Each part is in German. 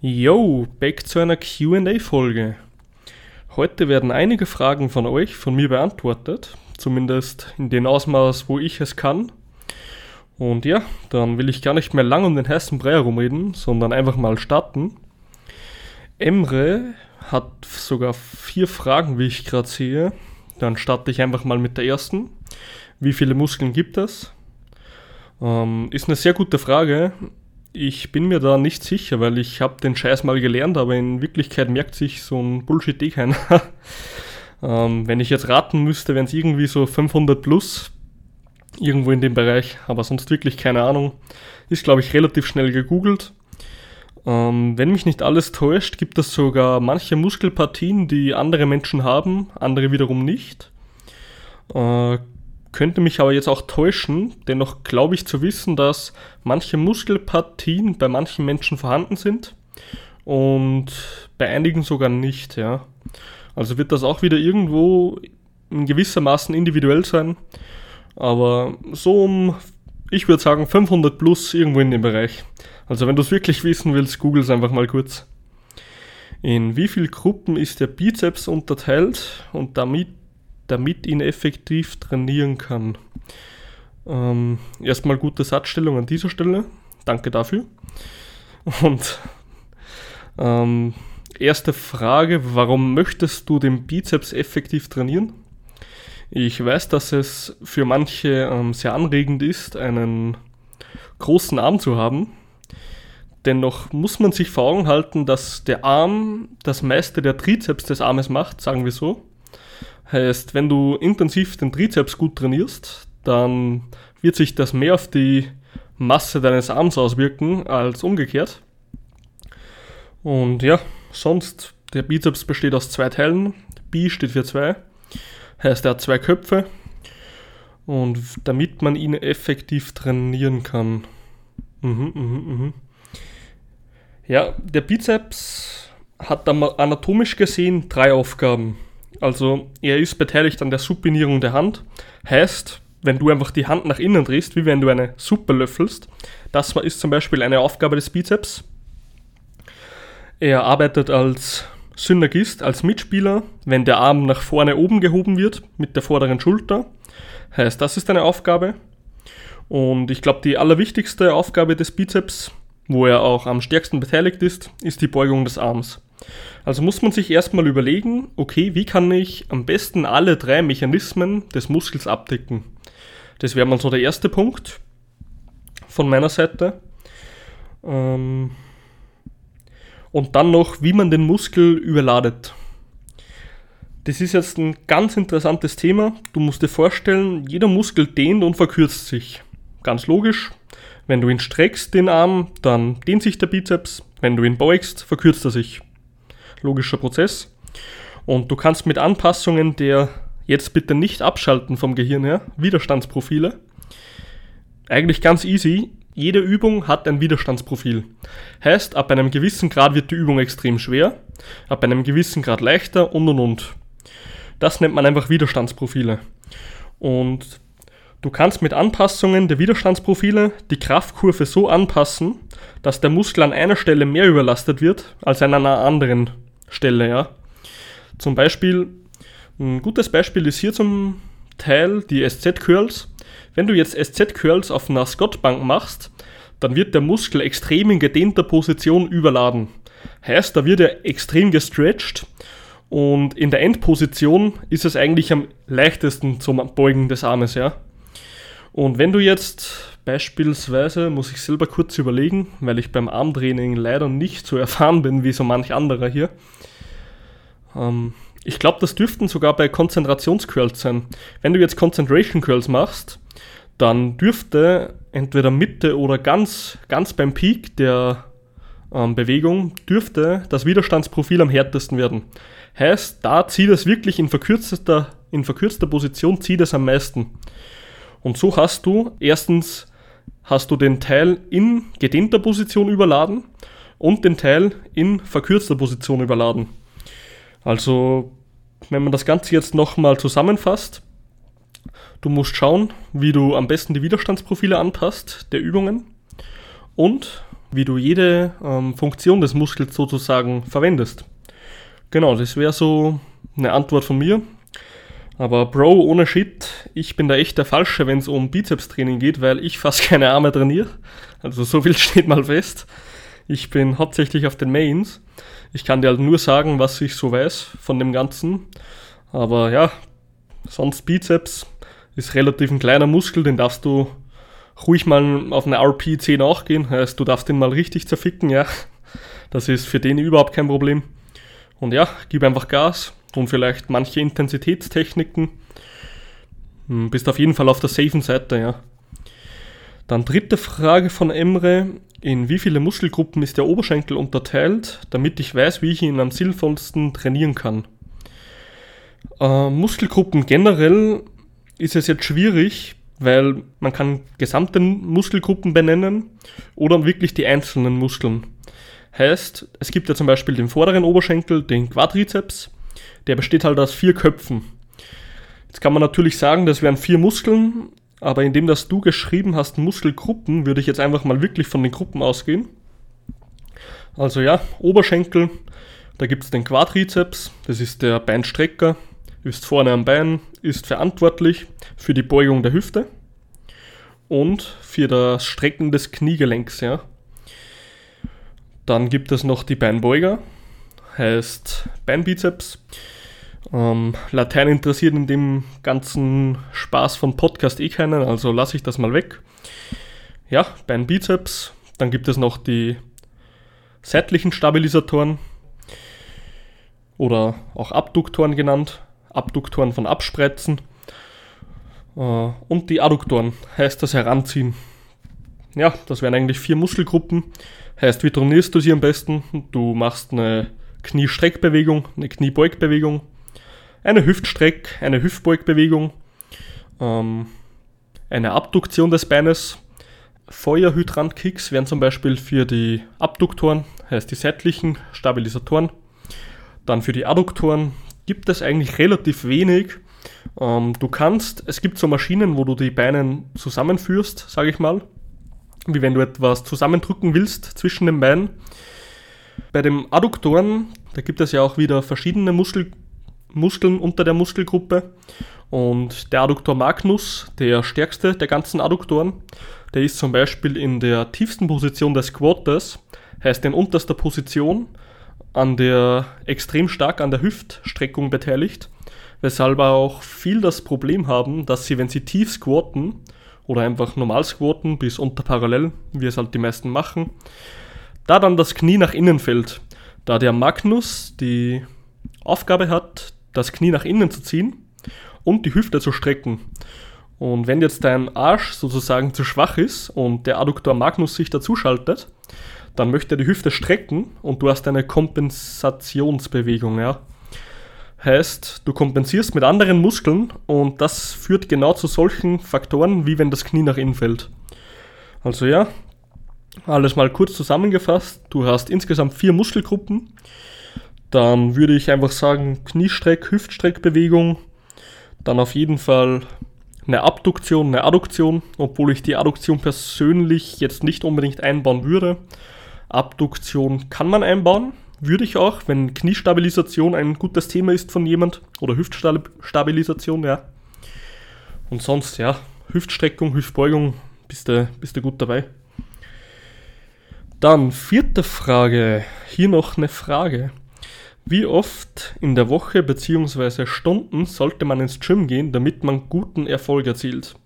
Yo, back zu einer QA-Folge. Heute werden einige Fragen von euch von mir beantwortet, zumindest in dem Ausmaß, wo ich es kann. Und ja, dann will ich gar nicht mehr lang um den heißen Brei herumreden, sondern einfach mal starten. Emre hat sogar vier Fragen, wie ich gerade sehe. Dann starte ich einfach mal mit der ersten. Wie viele Muskeln gibt es? Ähm, ist eine sehr gute Frage. Ich bin mir da nicht sicher, weil ich habe den Scheiß mal gelernt, aber in Wirklichkeit merkt sich so ein Bullshit eh keiner. ähm, wenn ich jetzt raten müsste, wären es irgendwie so 500 plus, irgendwo in dem Bereich, aber sonst wirklich keine Ahnung. Ist, glaube ich, relativ schnell gegoogelt. Ähm, wenn mich nicht alles täuscht, gibt es sogar manche Muskelpartien, die andere Menschen haben, andere wiederum nicht. Äh, könnte mich aber jetzt auch täuschen, dennoch glaube ich zu wissen, dass manche Muskelpartien bei manchen Menschen vorhanden sind und bei einigen sogar nicht, ja. Also wird das auch wieder irgendwo in gewissermaßen individuell sein, aber so um, ich würde sagen 500 plus irgendwo in dem Bereich. Also wenn du es wirklich wissen willst, google es einfach mal kurz. In wie viele Gruppen ist der Bizeps unterteilt und damit damit ihn effektiv trainieren kann. Ähm, erstmal gute Satzstellung an dieser Stelle. Danke dafür. Und ähm, erste Frage, warum möchtest du den Bizeps effektiv trainieren? Ich weiß, dass es für manche ähm, sehr anregend ist, einen großen Arm zu haben. Dennoch muss man sich vor Augen halten, dass der Arm das meiste der Trizeps des Armes macht, sagen wir so. Heißt, wenn du intensiv den Trizeps gut trainierst, dann wird sich das mehr auf die Masse deines Arms auswirken als umgekehrt. Und ja, sonst, der Bizeps besteht aus zwei Teilen. Bi steht für zwei, heißt er hat zwei Köpfe. Und damit man ihn effektiv trainieren kann. Mhm, mhm, mhm. Ja, der Bizeps hat anatomisch gesehen drei Aufgaben. Also er ist beteiligt an der Supinierung der Hand. Heißt, wenn du einfach die Hand nach innen drehst, wie wenn du eine Suppe löffelst, das ist zum Beispiel eine Aufgabe des Bizeps. Er arbeitet als Synergist, als Mitspieler, wenn der Arm nach vorne oben gehoben wird mit der vorderen Schulter. Heißt, das ist eine Aufgabe. Und ich glaube, die allerwichtigste Aufgabe des Bizeps, wo er auch am stärksten beteiligt ist, ist die Beugung des Arms. Also muss man sich erstmal überlegen, okay, wie kann ich am besten alle drei Mechanismen des Muskels abdecken? Das wäre mal so der erste Punkt von meiner Seite. Ähm, und dann noch, wie man den Muskel überladet. Das ist jetzt ein ganz interessantes Thema. Du musst dir vorstellen, jeder Muskel dehnt und verkürzt sich. Ganz logisch. Wenn du ihn streckst, den Arm, dann dehnt sich der Bizeps. Wenn du ihn beugst, verkürzt er sich logischer Prozess. Und du kannst mit Anpassungen der jetzt bitte nicht abschalten vom Gehirn her, Widerstandsprofile. Eigentlich ganz easy. Jede Übung hat ein Widerstandsprofil. Heißt, ab einem gewissen Grad wird die Übung extrem schwer, ab einem gewissen Grad leichter und und und. Das nennt man einfach Widerstandsprofile. Und du kannst mit Anpassungen der Widerstandsprofile die Kraftkurve so anpassen, dass der Muskel an einer Stelle mehr überlastet wird als an einer anderen Stelle, ja. Zum Beispiel, ein gutes Beispiel ist hier zum Teil die SZ-Curls. Wenn du jetzt SZ-Curls auf einer Scott-Bank machst, dann wird der Muskel extrem in gedehnter Position überladen. Heißt, da wird er extrem gestretched und in der Endposition ist es eigentlich am leichtesten zum Beugen des Armes, ja. Und wenn du jetzt beispielsweise, muss ich selber kurz überlegen, weil ich beim Armtraining leider nicht so erfahren bin wie so manch anderer hier. Ähm, ich glaube, das dürften sogar bei Konzentrationscurls sein. Wenn du jetzt Concentration Curls machst, dann dürfte entweder Mitte oder ganz, ganz beim Peak der ähm, Bewegung dürfte das Widerstandsprofil am härtesten werden. Heißt, da zieht es wirklich in verkürzter, in verkürzter Position zieht es am meisten. Und so hast du erstens hast du den Teil in gedehnter Position überladen und den Teil in verkürzter Position überladen. Also, wenn man das Ganze jetzt nochmal zusammenfasst, du musst schauen, wie du am besten die Widerstandsprofile anpasst der Übungen und wie du jede ähm, Funktion des Muskels sozusagen verwendest. Genau, das wäre so eine Antwort von mir. Aber Bro, ohne Shit, ich bin da echt der Falsche, wenn es um Bizeps-Training geht, weil ich fast keine Arme trainiere. Also so viel steht mal fest. Ich bin hauptsächlich auf den Mains. Ich kann dir halt nur sagen, was ich so weiß von dem Ganzen. Aber ja, sonst Bizeps ist relativ ein kleiner Muskel, den darfst du ruhig mal auf eine RP10 nachgehen. Heißt, du darfst den mal richtig zerficken, ja. Das ist für den überhaupt kein Problem. Und ja, gib einfach Gas und vielleicht manche Intensitätstechniken. Hm, bist auf jeden Fall auf der safen Seite, ja. Dann dritte Frage von Emre. In wie viele Muskelgruppen ist der Oberschenkel unterteilt, damit ich weiß, wie ich ihn am sinnvollsten trainieren kann? Äh, Muskelgruppen generell ist es jetzt schwierig, weil man kann gesamte Muskelgruppen benennen oder wirklich die einzelnen Muskeln. Heißt, es gibt ja zum Beispiel den vorderen Oberschenkel, den Quadrizeps, der besteht halt aus vier Köpfen. Jetzt kann man natürlich sagen, das wären vier Muskeln, aber indem das du geschrieben hast, Muskelgruppen, würde ich jetzt einfach mal wirklich von den Gruppen ausgehen. Also ja, Oberschenkel, da gibt es den Quadrizeps, das ist der Beinstrecker, ist vorne am Bein, ist verantwortlich für die Beugung der Hüfte und für das Strecken des Kniegelenks. Ja. Dann gibt es noch die Beinbeuger, heißt Beinbizeps. Ähm, Latein interessiert in dem ganzen Spaß von Podcast eh keinen, also lasse ich das mal weg. Ja, Beinbizeps. Dann gibt es noch die seitlichen Stabilisatoren oder auch Abduktoren genannt. Abduktoren von Abspreizen. Äh, und die Adduktoren, heißt das Heranziehen. Ja, das wären eigentlich vier Muskelgruppen. Heißt, wie trainierst du sie am besten? Du machst eine Kniestreckbewegung, eine Kniebeugbewegung, eine Hüftstreck, eine Hüftbeugbewegung, ähm, eine Abduktion des Beines. Feuerhydrantkicks wären zum Beispiel für die Abduktoren, heißt die seitlichen Stabilisatoren. Dann für die Adduktoren gibt es eigentlich relativ wenig. Ähm, du kannst, es gibt so Maschinen, wo du die Beine zusammenführst, sage ich mal, wie wenn du etwas zusammendrücken willst zwischen den Beinen. Bei dem Adduktoren, da gibt es ja auch wieder verschiedene Muskel, Muskeln unter der Muskelgruppe. Und der Adduktor Magnus, der stärkste der ganzen Adduktoren, der ist zum Beispiel in der tiefsten Position des Squatters, heißt in unterster Position an der extrem stark an der Hüftstreckung beteiligt, weshalb auch viel das Problem haben, dass sie, wenn sie tief squatten oder einfach normal squatten bis unter Parallel, wie es halt die meisten machen, da dann das Knie nach innen fällt, da der Magnus die Aufgabe hat, das Knie nach innen zu ziehen und die Hüfte zu strecken. Und wenn jetzt dein Arsch sozusagen zu schwach ist und der Adduktor Magnus sich dazuschaltet, dann möchte er die Hüfte strecken und du hast eine Kompensationsbewegung, ja. Heißt, du kompensierst mit anderen Muskeln und das führt genau zu solchen Faktoren, wie wenn das Knie nach innen fällt. Also ja, alles mal kurz zusammengefasst. Du hast insgesamt vier Muskelgruppen. Dann würde ich einfach sagen Kniestreck, Hüftstreckbewegung. Dann auf jeden Fall eine Abduktion, eine Adduktion, obwohl ich die Adduktion persönlich jetzt nicht unbedingt einbauen würde. Abduktion kann man einbauen, würde ich auch, wenn Kniestabilisation ein gutes Thema ist von jemand oder Hüftstabilisation, ja. Und sonst, ja, Hüftstreckung, Hüftbeugung, bist du, bist du gut dabei. Dann vierte Frage. Hier noch eine Frage. Wie oft in der Woche bzw. Stunden sollte man ins Gym gehen, damit man guten Erfolg erzielt?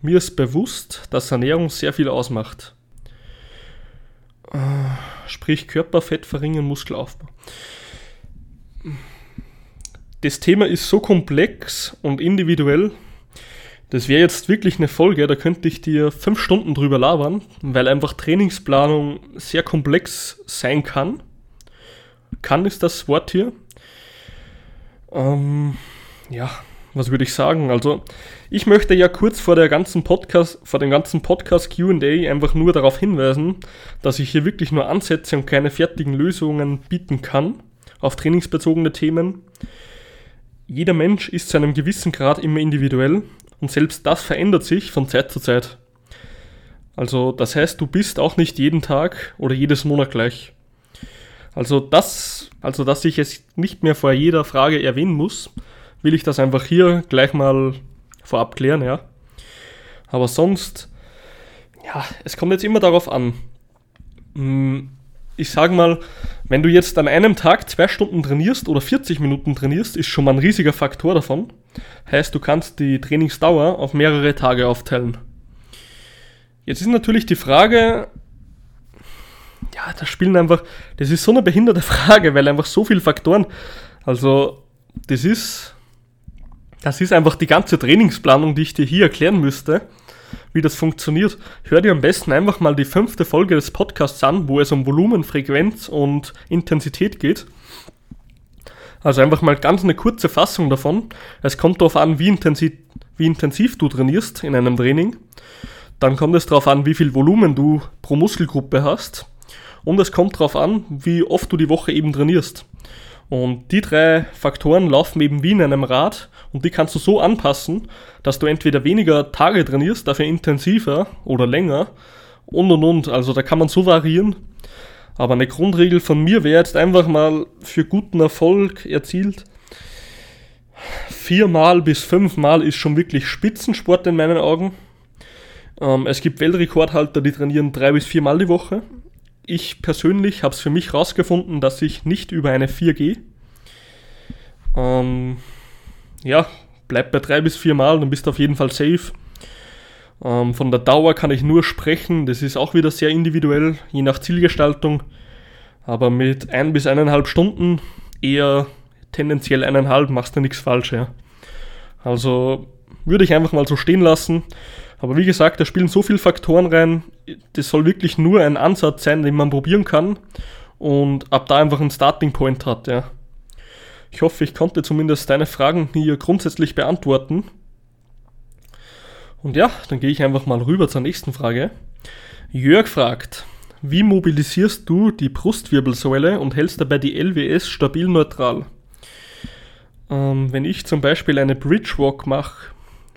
Mir ist bewusst, dass Ernährung sehr viel ausmacht. Äh, sprich Körperfett verringern, Muskelaufbau. Das Thema ist so komplex und individuell. Das wäre jetzt wirklich eine Folge, da könnte ich dir fünf Stunden drüber labern, weil einfach Trainingsplanung sehr komplex sein kann. Kann ist das Wort hier. Ähm, ja, was würde ich sagen? Also, ich möchte ja kurz vor der ganzen Podcast, vor dem ganzen Podcast QA einfach nur darauf hinweisen, dass ich hier wirklich nur Ansätze und keine fertigen Lösungen bieten kann auf trainingsbezogene Themen. Jeder Mensch ist zu einem gewissen Grad immer individuell und selbst das verändert sich von Zeit zu Zeit. Also das heißt, du bist auch nicht jeden Tag oder jedes Monat gleich. Also das, also dass ich es nicht mehr vor jeder Frage erwähnen muss, will ich das einfach hier gleich mal vorab klären, ja. Aber sonst, ja, es kommt jetzt immer darauf an. Hm, ich sage mal, wenn du jetzt an einem Tag zwei Stunden trainierst oder 40 Minuten trainierst, ist schon mal ein riesiger Faktor davon. Heißt, du kannst die Trainingsdauer auf mehrere Tage aufteilen. Jetzt ist natürlich die Frage, ja, da spielen einfach, das ist so eine behinderte Frage, weil einfach so viele Faktoren, also das ist, das ist einfach die ganze Trainingsplanung, die ich dir hier erklären müsste wie das funktioniert, hör dir am besten einfach mal die fünfte Folge des Podcasts an, wo es um Volumen, Frequenz und Intensität geht. Also einfach mal ganz eine kurze Fassung davon. Es kommt darauf an, wie intensiv, wie intensiv du trainierst in einem Training. Dann kommt es darauf an, wie viel Volumen du pro Muskelgruppe hast. Und es kommt darauf an, wie oft du die Woche eben trainierst. Und die drei Faktoren laufen eben wie in einem Rad und die kannst du so anpassen, dass du entweder weniger Tage trainierst, dafür intensiver oder länger und und und. Also da kann man so variieren. Aber eine Grundregel von mir wäre jetzt einfach mal für guten Erfolg erzielt. Viermal bis fünfmal ist schon wirklich Spitzensport in meinen Augen. Ähm, es gibt Weltrekordhalter, die trainieren drei bis viermal die Woche. Ich persönlich habe es für mich herausgefunden, dass ich nicht über eine 4 gehe. Ähm, ja, bleib bei drei bis vier Mal, dann bist du auf jeden Fall safe. Ähm, von der Dauer kann ich nur sprechen, das ist auch wieder sehr individuell, je nach Zielgestaltung. Aber mit ein bis eineinhalb Stunden, eher tendenziell eineinhalb, machst du nichts falsch. Ja. Also würde ich einfach mal so stehen lassen. Aber wie gesagt, da spielen so viele Faktoren rein. Das soll wirklich nur ein Ansatz sein, den man probieren kann und ab da einfach einen Starting Point hat. Ja. Ich hoffe, ich konnte zumindest deine Fragen hier grundsätzlich beantworten. Und ja, dann gehe ich einfach mal rüber zur nächsten Frage. Jörg fragt, wie mobilisierst du die Brustwirbelsäule und hältst dabei die LWS stabil neutral? Ähm, wenn ich zum Beispiel eine Bridgewalk mach,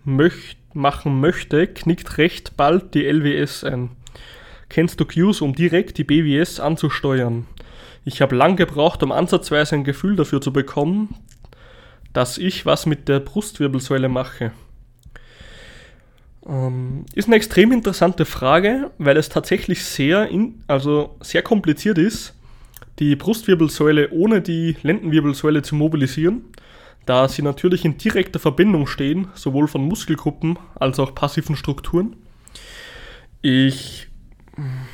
möcht, machen möchte, knickt recht bald die LWS ein. Kennst du Cues, um direkt die BWS anzusteuern? Ich habe lang gebraucht, um ansatzweise ein Gefühl dafür zu bekommen, dass ich was mit der Brustwirbelsäule mache. Ähm, ist eine extrem interessante Frage, weil es tatsächlich sehr, in, also sehr kompliziert ist, die Brustwirbelsäule ohne die Lendenwirbelsäule zu mobilisieren, da sie natürlich in direkter Verbindung stehen, sowohl von Muskelgruppen als auch passiven Strukturen. Ich,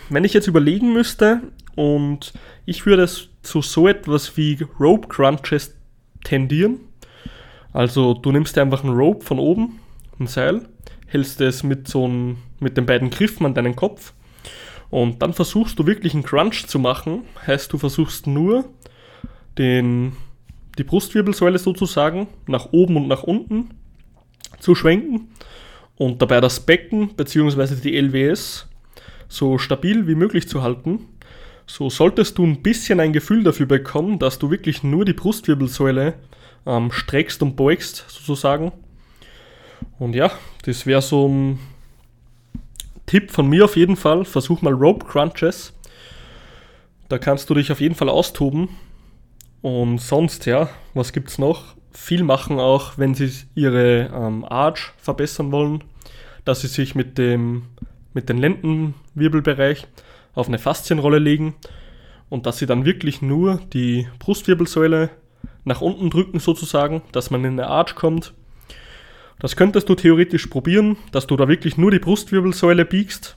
wenn ich jetzt überlegen müsste, und ich würde es zu so etwas wie Rope Crunches tendieren. Also du nimmst einfach ein Rope von oben, ein Seil, hältst es mit so ein, mit den beiden Griffen an deinen Kopf und dann versuchst du wirklich einen Crunch zu machen. Heißt, du versuchst nur den, die Brustwirbelsäule sozusagen nach oben und nach unten zu schwenken und dabei das Becken bzw. die LWS so stabil wie möglich zu halten so solltest du ein bisschen ein Gefühl dafür bekommen, dass du wirklich nur die Brustwirbelsäule ähm, streckst und beugst, sozusagen. Und ja, das wäre so ein Tipp von mir auf jeden Fall. Versuch mal Rope Crunches. Da kannst du dich auf jeden Fall austoben. Und sonst, ja, was gibt's noch? Viel machen auch, wenn sie ihre ähm, Arch verbessern wollen, dass sie sich mit dem mit dem Lendenwirbelbereich auf eine Faszienrolle legen und dass sie dann wirklich nur die Brustwirbelsäule nach unten drücken sozusagen, dass man in eine Arch kommt. Das könntest du theoretisch probieren, dass du da wirklich nur die Brustwirbelsäule biegst.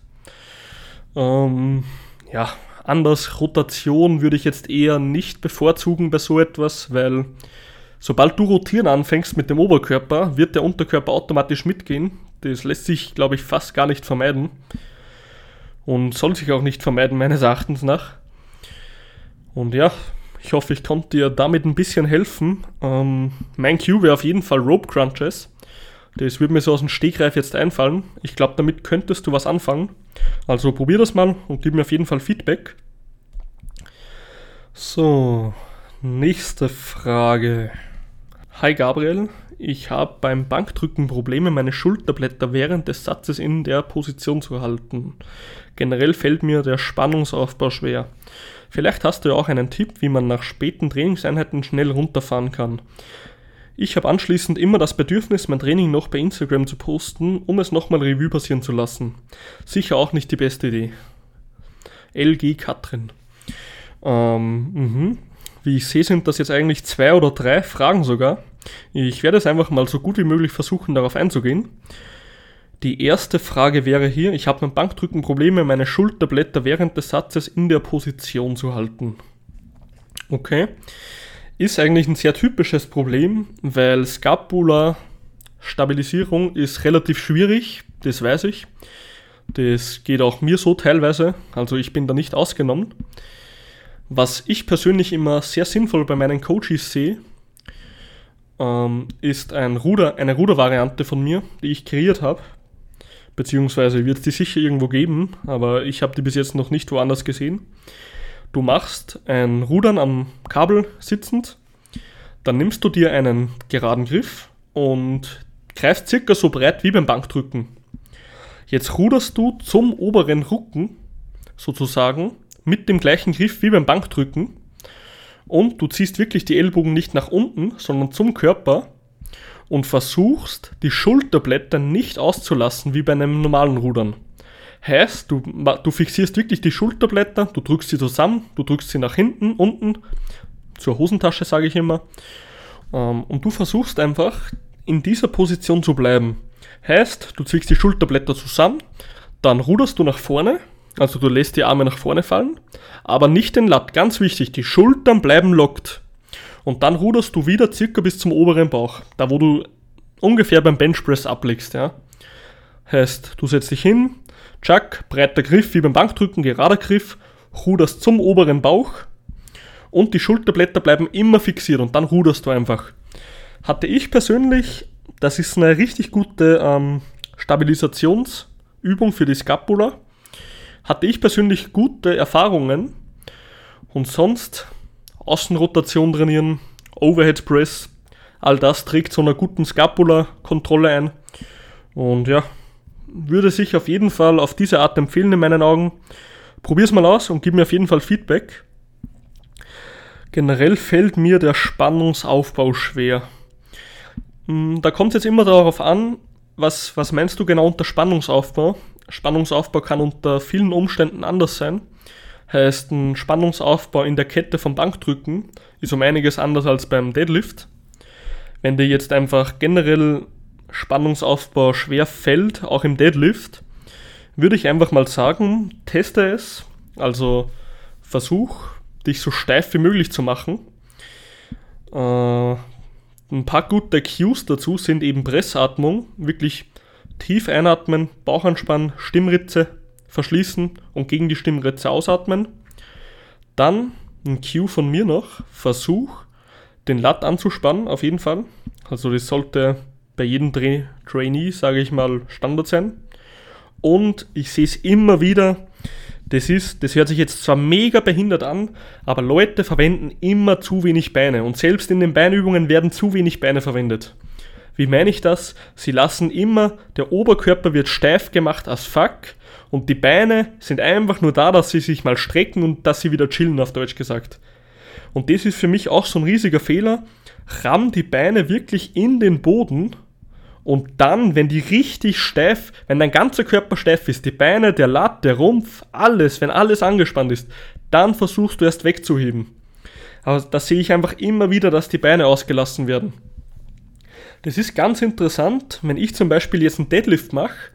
Ähm, ja, anders Rotation würde ich jetzt eher nicht bevorzugen bei so etwas, weil sobald du rotieren anfängst mit dem Oberkörper, wird der Unterkörper automatisch mitgehen. Das lässt sich, glaube ich, fast gar nicht vermeiden und soll sich auch nicht vermeiden, meines Erachtens nach. Und ja, ich hoffe, ich konnte dir damit ein bisschen helfen. Ähm, mein Cue wäre auf jeden Fall Rope Crunches. Das würde mir so aus dem Stegreif jetzt einfallen. Ich glaube, damit könntest du was anfangen. Also probier das mal und gib mir auf jeden Fall Feedback. So, nächste Frage. Hi Gabriel, Ich habe beim Bankdrücken Probleme, meine Schulterblätter während des Satzes in der Position zu halten. Generell fällt mir der Spannungsaufbau schwer. Vielleicht hast du ja auch einen Tipp, wie man nach späten Trainingseinheiten schnell runterfahren kann. Ich habe anschließend immer das Bedürfnis, mein Training noch bei Instagram zu posten, um es nochmal Revue passieren zu lassen. Sicher auch nicht die beste Idee. LG Katrin. Ähm, mhm. Wie ich sehe, sind das jetzt eigentlich zwei oder drei Fragen sogar. Ich werde es einfach mal so gut wie möglich versuchen, darauf einzugehen. Die erste Frage wäre hier, ich habe beim Bankdrücken Probleme, meine Schulterblätter während des Satzes in der Position zu halten. Okay. Ist eigentlich ein sehr typisches Problem, weil Scapula Stabilisierung ist relativ schwierig, das weiß ich. Das geht auch mir so teilweise, also ich bin da nicht ausgenommen. Was ich persönlich immer sehr sinnvoll bei meinen Coaches sehe, ähm, ist ein Ruder, eine Rudervariante von mir, die ich kreiert habe. Beziehungsweise wird es die sicher irgendwo geben, aber ich habe die bis jetzt noch nicht woanders gesehen. Du machst ein Rudern am Kabel sitzend, dann nimmst du dir einen geraden Griff und greifst circa so breit wie beim Bankdrücken. Jetzt ruderst du zum oberen Rücken sozusagen mit dem gleichen Griff wie beim Bankdrücken und du ziehst wirklich die Ellbogen nicht nach unten, sondern zum Körper und versuchst die Schulterblätter nicht auszulassen wie bei einem normalen Rudern. Heißt, du, du fixierst wirklich die Schulterblätter, du drückst sie zusammen, du drückst sie nach hinten, unten, zur Hosentasche sage ich immer, ähm, und du versuchst einfach in dieser Position zu bleiben. Heißt, du ziehst die Schulterblätter zusammen, dann ruderst du nach vorne, also du lässt die Arme nach vorne fallen, aber nicht den Latt. Ganz wichtig, die Schultern bleiben lockt. Und dann ruderst du wieder circa bis zum oberen Bauch, da wo du ungefähr beim Benchpress ablegst. Ja. Heißt, du setzt dich hin, tschack, breiter Griff wie beim Bankdrücken, gerader Griff, ruderst zum oberen Bauch und die Schulterblätter bleiben immer fixiert und dann ruderst du einfach. Hatte ich persönlich, das ist eine richtig gute ähm, Stabilisationsübung für die Scapula hatte ich persönlich gute Erfahrungen und sonst Außenrotation trainieren, Overhead Press, all das trägt zu einer guten Scapula-Kontrolle ein. Und ja, würde sich auf jeden Fall auf diese Art empfehlen in meinen Augen. Probier's mal aus und gib mir auf jeden Fall Feedback. Generell fällt mir der Spannungsaufbau schwer. Hm, da kommt es jetzt immer darauf an, was, was meinst du genau unter Spannungsaufbau? Spannungsaufbau kann unter vielen Umständen anders sein. Heißt, ein Spannungsaufbau in der Kette vom Bankdrücken ist um einiges anders als beim Deadlift. Wenn dir jetzt einfach generell Spannungsaufbau schwer fällt, auch im Deadlift, würde ich einfach mal sagen, teste es. Also versuch, dich so steif wie möglich zu machen. Äh, ein paar gute Cues dazu sind eben Pressatmung, wirklich tief einatmen, Bauch anspannen, Stimmritze verschließen und gegen die Stimmritze ausatmen. Dann ein Cue von mir noch, Versuch, den Lat anzuspannen, auf jeden Fall. Also das sollte bei jedem Tra Trainee, sage ich mal, Standard sein. Und ich sehe es immer wieder, das ist, das hört sich jetzt zwar mega behindert an, aber Leute verwenden immer zu wenig Beine und selbst in den Beinübungen werden zu wenig Beine verwendet. Wie meine ich das? Sie lassen immer, der Oberkörper wird steif gemacht als fuck und die Beine sind einfach nur da, dass sie sich mal strecken und dass sie wieder chillen, auf Deutsch gesagt. Und das ist für mich auch so ein riesiger Fehler. Ramm die Beine wirklich in den Boden und dann, wenn die richtig steif, wenn dein ganzer Körper steif ist, die Beine, der Latt, der Rumpf, alles, wenn alles angespannt ist, dann versuchst du erst wegzuheben. Aber da sehe ich einfach immer wieder, dass die Beine ausgelassen werden. Das ist ganz interessant, wenn ich zum Beispiel jetzt einen Deadlift mache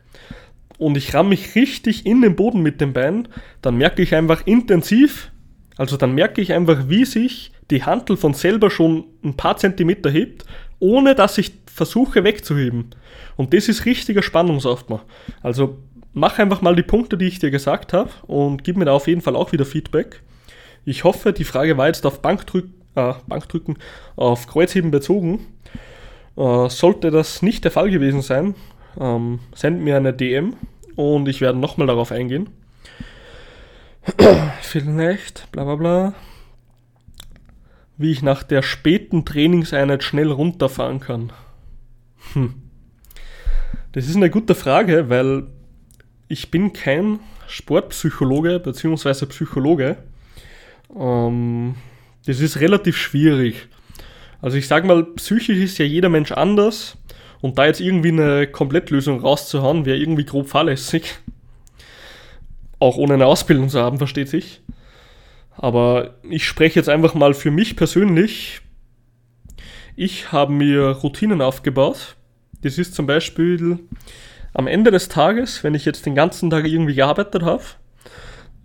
und ich ramme mich richtig in den Boden mit den Beinen, dann merke ich einfach intensiv, also dann merke ich einfach, wie sich die Hantel von selber schon ein paar Zentimeter hebt, ohne dass ich versuche wegzuheben. Und das ist richtiger Spannungsaufbau. Also mach einfach mal die Punkte, die ich dir gesagt habe und gib mir da auf jeden Fall auch wieder Feedback. Ich hoffe, die Frage war jetzt auf Bankdrück, äh, Bankdrücken, auf Kreuzheben bezogen. Äh, sollte das nicht der Fall gewesen sein, ähm, send mir eine DM und ich werde nochmal darauf eingehen. Vielleicht, bla bla bla. Wie ich nach der späten Trainingseinheit schnell runterfahren kann. Hm. Das ist eine gute Frage, weil ich bin kein Sportpsychologe bzw. Psychologe. Ähm, das ist relativ schwierig. Also ich sage mal, psychisch ist ja jeder Mensch anders und da jetzt irgendwie eine Komplettlösung rauszuhauen, wäre irgendwie grob fahrlässig. Auch ohne eine Ausbildung zu haben, versteht sich. Aber ich spreche jetzt einfach mal für mich persönlich. Ich habe mir Routinen aufgebaut. Das ist zum Beispiel am Ende des Tages, wenn ich jetzt den ganzen Tag irgendwie gearbeitet habe,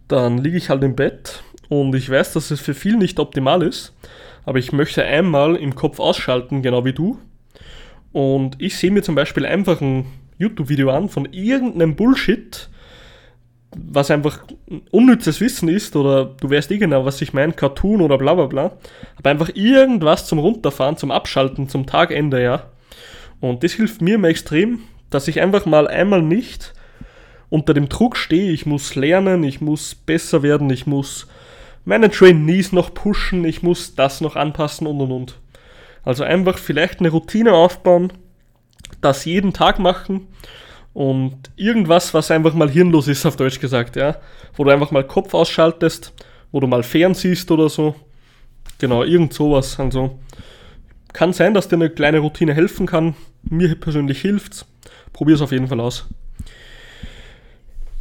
dann liege ich halt im Bett und ich weiß, dass es für viel nicht optimal ist, aber ich möchte einmal im Kopf ausschalten, genau wie du. Und ich sehe mir zum Beispiel einfach ein YouTube-Video an von irgendeinem Bullshit, was einfach unnützes Wissen ist, oder du weißt eh genau, was ich meine, Cartoon oder bla bla bla. Aber einfach irgendwas zum Runterfahren, zum Abschalten, zum Tagende, ja. Und das hilft mir immer extrem, dass ich einfach mal einmal nicht unter dem Druck stehe, ich muss lernen, ich muss besser werden, ich muss meine Trainees noch pushen, ich muss das noch anpassen und und und. Also einfach vielleicht eine Routine aufbauen, das jeden Tag machen und irgendwas, was einfach mal hirnlos ist, auf Deutsch gesagt, ja. Wo du einfach mal Kopf ausschaltest, wo du mal fernsiehst oder so. Genau, irgend sowas. Also kann sein, dass dir eine kleine Routine helfen kann. Mir persönlich hilft's. Probier es auf jeden Fall aus.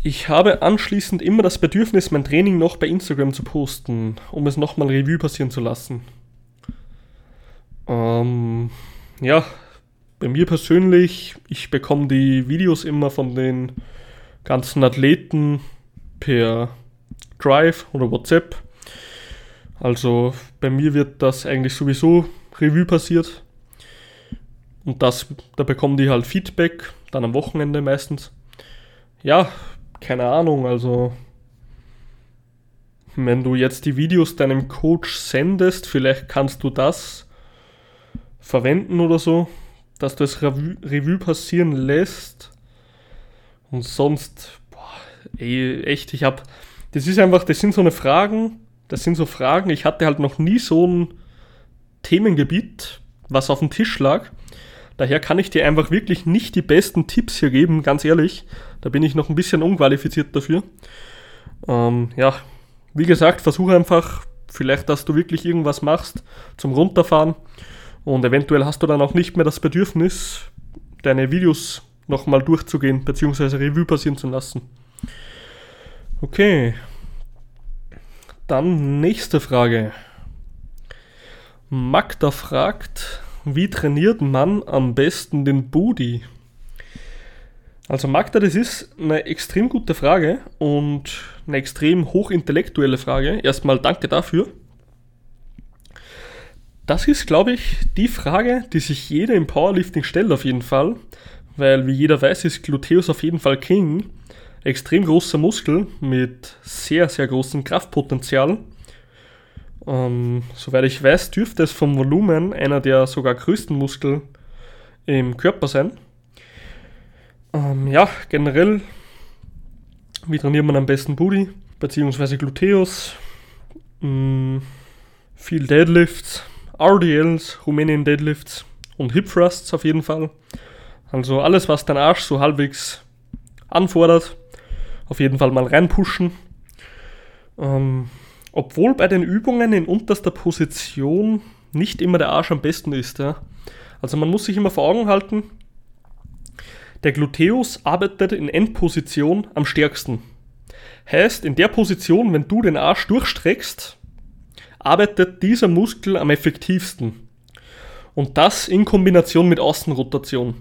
Ich habe anschließend immer das Bedürfnis, mein Training noch bei Instagram zu posten, um es nochmal Revue passieren zu lassen. Ähm, ja, bei mir persönlich, ich bekomme die Videos immer von den ganzen Athleten per Drive oder WhatsApp. Also bei mir wird das eigentlich sowieso Revue passiert. Und das, da bekommen die halt Feedback, dann am Wochenende meistens. Ja, keine Ahnung, also wenn du jetzt die Videos deinem Coach sendest, vielleicht kannst du das verwenden oder so dass du es Revue, Revue passieren lässt. Und sonst, boah, ey, echt, ich hab, das ist einfach, das sind so eine Fragen, das sind so Fragen, ich hatte halt noch nie so ein Themengebiet, was auf dem Tisch lag. Daher kann ich dir einfach wirklich nicht die besten Tipps hier geben, ganz ehrlich. Da bin ich noch ein bisschen unqualifiziert dafür. Ähm, ja, wie gesagt, versuche einfach, vielleicht, dass du wirklich irgendwas machst zum Runterfahren und eventuell hast du dann auch nicht mehr das Bedürfnis, deine Videos nochmal durchzugehen, beziehungsweise Revue passieren zu lassen. Okay. Dann nächste Frage. Magda fragt, wie trainiert man am besten den Booty? Also Magda, das ist eine extrem gute Frage und eine extrem hochintellektuelle Frage. Erstmal danke dafür. Das ist, glaube ich, die Frage, die sich jeder im Powerlifting stellt auf jeden Fall, weil wie jeder weiß, ist Gluteus auf jeden Fall King. Extrem großer Muskel mit sehr, sehr großem Kraftpotenzial. Ähm, soweit ich weiß, dürfte es vom Volumen einer der sogar größten Muskel im Körper sein. Ähm, ja, generell, wie trainiert man am besten Booty, beziehungsweise Gluteus? Ähm, viel Deadlifts, RDLs, Rumänien Deadlifts und Hip Thrusts auf jeden Fall. Also alles, was dein Arsch so halbwegs anfordert, auf jeden Fall mal reinpushen. Ähm, obwohl bei den Übungen in unterster Position nicht immer der Arsch am besten ist. Ja. Also man muss sich immer vor Augen halten, der Gluteus arbeitet in Endposition am stärksten. Heißt, in der Position, wenn du den Arsch durchstreckst, arbeitet dieser Muskel am effektivsten. Und das in Kombination mit Außenrotation.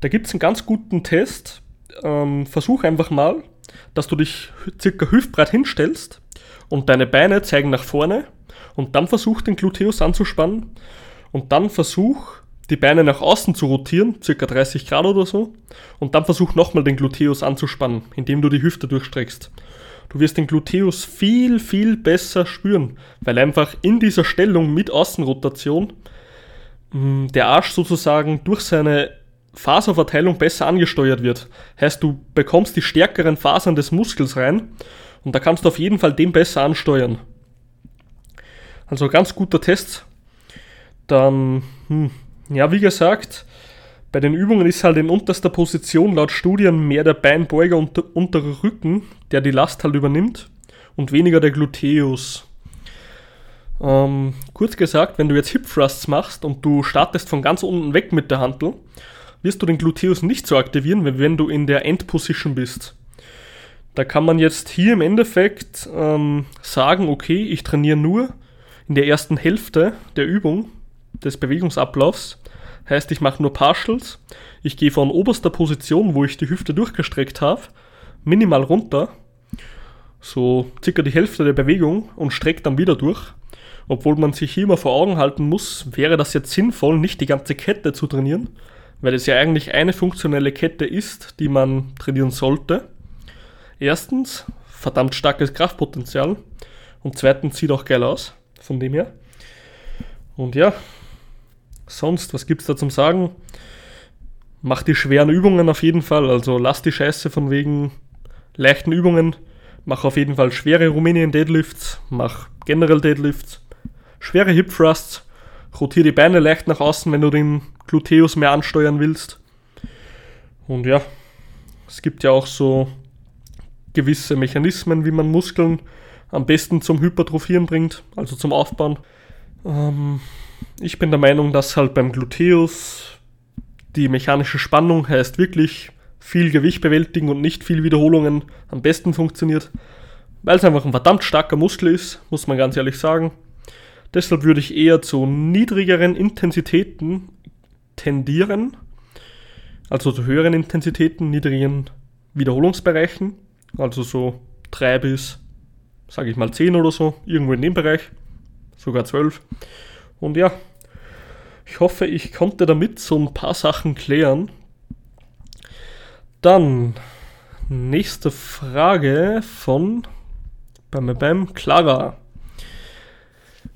Da gibt es einen ganz guten Test. Ähm, versuch einfach mal, dass du dich circa hüftbreit hinstellst und deine Beine zeigen nach vorne und dann versuch den Gluteus anzuspannen und dann versuch die Beine nach außen zu rotieren, circa 30 Grad oder so und dann versuch nochmal den Gluteus anzuspannen, indem du die Hüfte durchstreckst du wirst den Gluteus viel, viel besser spüren, weil einfach in dieser Stellung mit Außenrotation mm, der Arsch sozusagen durch seine Faserverteilung besser angesteuert wird. Heißt, du bekommst die stärkeren Fasern des Muskels rein und da kannst du auf jeden Fall den besser ansteuern. Also ganz guter Test. Dann, hm, ja, wie gesagt, Bei den Übungen ist halt in unterster Position laut Studien mehr der Beinbeuger und der untere Rücken, der die Last halt übernimmt und weniger der Gluteus. Ähm, kurz gesagt, wenn du jetzt Hip Thrusts machst und du startest von ganz unten weg mit der Handel, wirst du den Gluteus nicht so aktivieren, wenn du in der End Position bist. Da kann man jetzt hier im Endeffekt ähm, sagen, okay, ich trainiere nur in der ersten Hälfte der Übung des Bewegungsablaufs. Heißt, ich mache nur Partials. Ich gehe von oberster Position, wo ich die Hüfte durchgestreckt habe, minimal runter, so circa die Hälfte der Bewegung und strecke dann wieder durch. Obwohl man sich hier immer vor Augen halten muss, wäre das jetzt sinnvoll, nicht die ganze Kette zu trainieren, weil es ja eigentlich eine funktionelle Kette ist, die man trainieren sollte. Erstens, verdammt starkes Kraftpotenzial und zweitens sieht auch geil aus, von dem her. Und ja, sonst, was gibt es da zum Sagen? Mach die schweren Übungen auf jeden Fall, also lass die Scheiße von wegen leichten Übungen, mach auf jeden Fall schwere Rumänien Deadlifts, mach generell Deadlifts schwere Hip Thrusts, rotiere die Beine leicht nach außen, wenn du den Gluteus mehr ansteuern willst. Und ja, es gibt ja auch so gewisse Mechanismen, wie man Muskeln am besten zum Hypertrophieren bringt, also zum Aufbauen. Ähm, ich bin der Meinung, dass halt beim Gluteus die mechanische Spannung heißt wirklich viel Gewicht bewältigen und nicht viel Wiederholungen am besten funktioniert, weil es einfach ein verdammt starker Muskel ist, muss man ganz ehrlich sagen. Deshalb würde ich eher zu niedrigeren Intensitäten tendieren, also zu höheren Intensitäten, niedrigen Wiederholungsbereichen, also so 3 bis, sage ich mal, 10 oder so, irgendwo in dem Bereich, sogar 12. Und ja, ich hoffe, ich konnte damit so ein paar Sachen klären. Dann nächste Frage von Bam Bam Clara.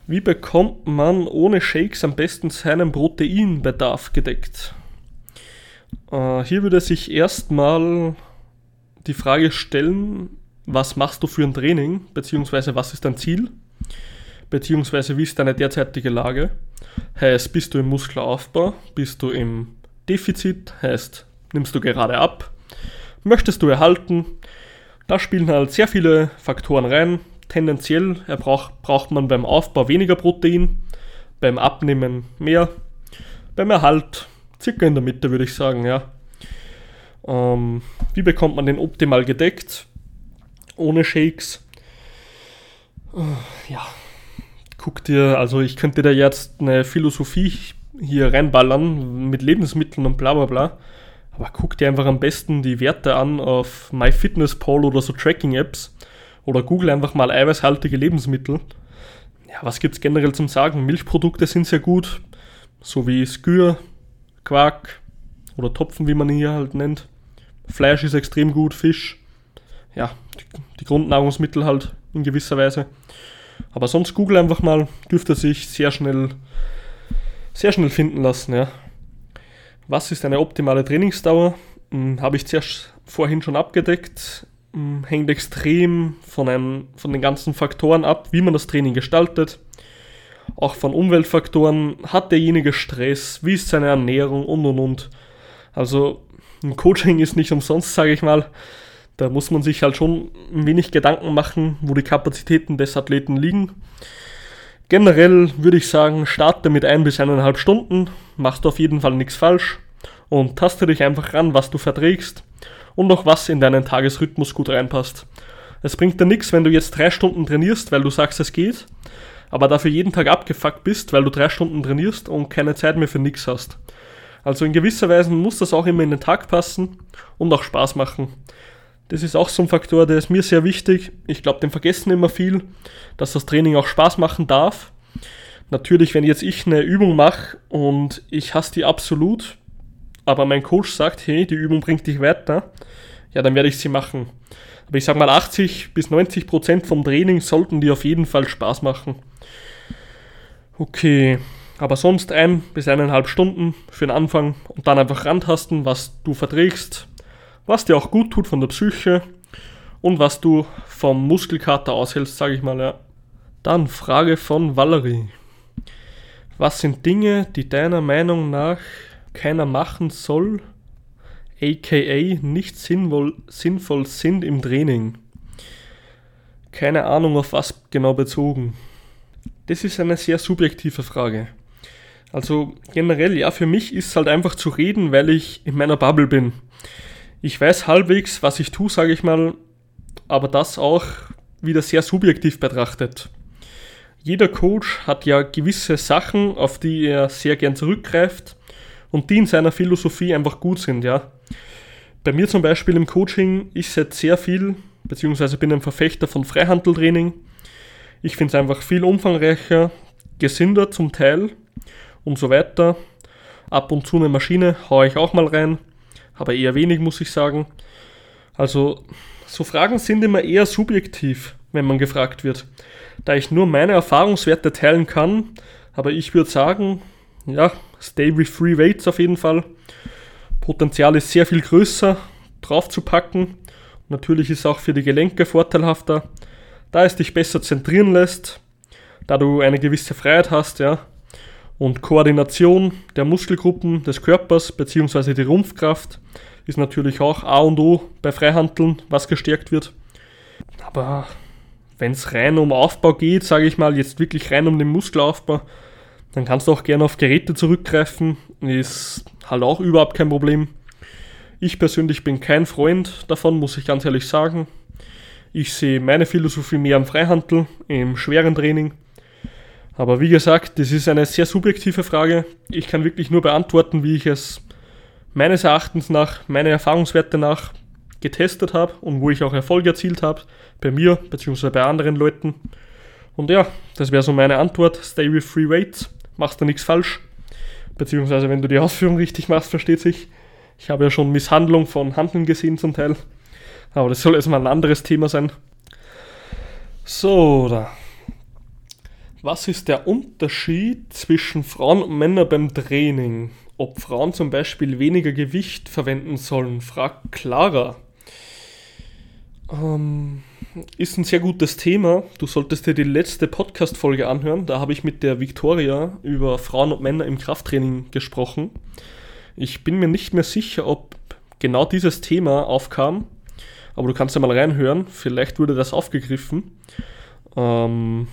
Wie bekommt man ohne Shakes am besten seinen Proteinbedarf gedeckt? Äh, hier würde sich erstmal die Frage stellen, was machst du für ein Training, beziehungsweise was ist dein Ziel, beziehungsweise wie ist deine derzeitige Lage? Heißt, bist du im Muskelaufbau, bist du im Defizit, heißt, nimmst du gerade ab, möchtest du erhalten? Da spielen halt sehr viele Faktoren rein, tendenziell braucht, braucht man beim Aufbau weniger Protein, beim Abnehmen mehr, beim Erhalt circa in der Mitte würde ich sagen, ja. Ähm, wie bekommt man den optimal gedeckt? Ohne Shakes. Äh, ja, guck dir, also ich könnte da jetzt eine Philosophie hier reinballern mit Lebensmitteln und bla bla bla. Aber guck dir einfach am besten die Werte an auf MyFitnessPal oder so Tracking-Apps oder google einfach mal eiweißhaltige Lebensmittel. Ja, was gibt es generell zum Sagen? Milchprodukte sind sehr gut, so wie Skür, Quark oder Topfen, wie man ihn hier halt nennt. Fleisch ist extrem gut, Fisch. Ja, die, die Grundnahrungsmittel halt in gewisser Weise. Aber sonst google einfach mal, dürfte sich sehr schnell, sehr schnell finden lassen, ja. Was ist eine optimale Trainingsdauer? Hm, Habe ich zuerst vorhin schon abgedeckt. Mm, hängt extrem von, einem, von den ganzen Faktoren ab, wie man das Training gestaltet. Auch von Umweltfaktoren. Hat derjenige Stress? Wie ist seine Ernährung? Und und und. Also ein Coaching ist nicht umsonst, sage ich mal. Da muss man sich halt schon ein wenig Gedanken machen, wo die Kapazitäten des Athleten liegen. Generell würde ich sagen, starte mit ein bis eineinhalb Stunden, machst auf jeden Fall nichts falsch und taste dich einfach ran, was du verträgst und auch was in deinen Tagesrhythmus gut reinpasst. Es bringt dir nichts, wenn du jetzt drei Stunden trainierst, weil du sagst, es geht, aber dafür jeden Tag abgefuckt bist, weil du drei Stunden trainierst und keine Zeit mehr für nichts hast. Also in gewisser Weise muss das auch immer in den Tag passen und auch Spaß machen. Das ist auch so ein Faktor, der ist mir sehr wichtig. Ich glaube, den vergessen immer viel, dass das Training auch Spaß machen darf. Natürlich, wenn jetzt ich eine Übung mache und ich hasse die absolut, aber mein Coach sagt, hey, die Übung bringt dich weiter, ja, dann werde ich sie machen. Aber ich sage mal, 80 bis 90 Prozent vom Training sollten dir auf jeden Fall Spaß machen. Okay, aber sonst ein bis eineinhalb Stunden für den Anfang und dann einfach rantasten, was du verträgst, was dir auch gut tut von der Psyche und was du vom Muskelkater aushältst, sage ich mal, ja. Dann Frage von Valerie. Was sind Dinge, die deiner Meinung nach keiner machen soll, aka nicht sinnvoll, sinnvoll sind im Training. Keine Ahnung, auf was genau bezogen. Das ist eine sehr subjektive Frage. Also generell, ja, für mich ist es halt einfach zu reden, weil ich in meiner Bubble bin. Ich weiß halbwegs, was ich tue, sage ich mal, aber das auch wieder sehr subjektiv betrachtet. Jeder Coach hat ja gewisse Sachen, auf die er sehr gern zurückgreift und die in seiner Philosophie einfach gut sind, ja. Bei mir zum Beispiel im Coaching, ich setze sehr viel, beziehungsweise bin ein Verfechter von Freihandeltraining. Ich finde es einfach viel umfangreicher, gesünder zum Teil und so weiter. Ab und zu eine Maschine haue ich auch mal rein, aber eher wenig, muss ich sagen. Also, so Fragen sind immer eher subjektiv, wenn man gefragt wird. Da ich nur meine Erfahrungswerte teilen kann, aber ich würde sagen, ja, stay with free weights auf jeden Fall. Potenzial ist sehr viel größer drauf zu packen. Natürlich ist auch für die Gelenke vorteilhafter, da es dich besser zentrieren lässt, da du eine gewisse Freiheit hast, ja, und Koordination der Muskelgruppen des Körpers bzw. die Rumpfkraft ist natürlich auch A und O bei Freihandeln, was gestärkt wird. Aber wenn es rein um Aufbau geht, sage ich mal, jetzt wirklich rein um den Muskelaufbau, dann kannst du auch gerne auf Geräte zurückgreifen. Ist halt auch überhaupt kein Problem. Ich persönlich bin kein Freund davon, muss ich ganz ehrlich sagen. Ich sehe meine Philosophie mehr am Freihandel, im schweren Training. Aber wie gesagt, das ist eine sehr subjektive Frage. Ich kann wirklich nur beantworten, wie ich es meines Erachtens nach, meine Erfahrungswerte nach getestet habe und wo ich auch Erfolg erzielt habe. Bei mir bzw. bei anderen Leuten. Und ja, das wäre so meine Antwort. Stay with free weights. Machst du nichts falsch. Beziehungsweise wenn du die Ausführung richtig machst, versteht sich. Ich habe ja schon Misshandlung von Handeln gesehen zum Teil. Aber das soll erstmal ein anderes Thema sein. So, da was ist der Unterschied zwischen Frauen und Männern beim Training? Ob Frauen zum Beispiel weniger Gewicht verwenden sollen, fragt Clara. Ähm, ist ein sehr gutes Thema. Du solltest dir die letzte Podcast-Folge anhören. Da habe ich mit der Victoria über Frauen und Männer im Krafttraining gesprochen. Ich bin mir nicht mehr sicher, ob genau dieses Thema aufkam, aber du kannst ja mal reinhören. Vielleicht wurde das aufgegriffen. Ähm,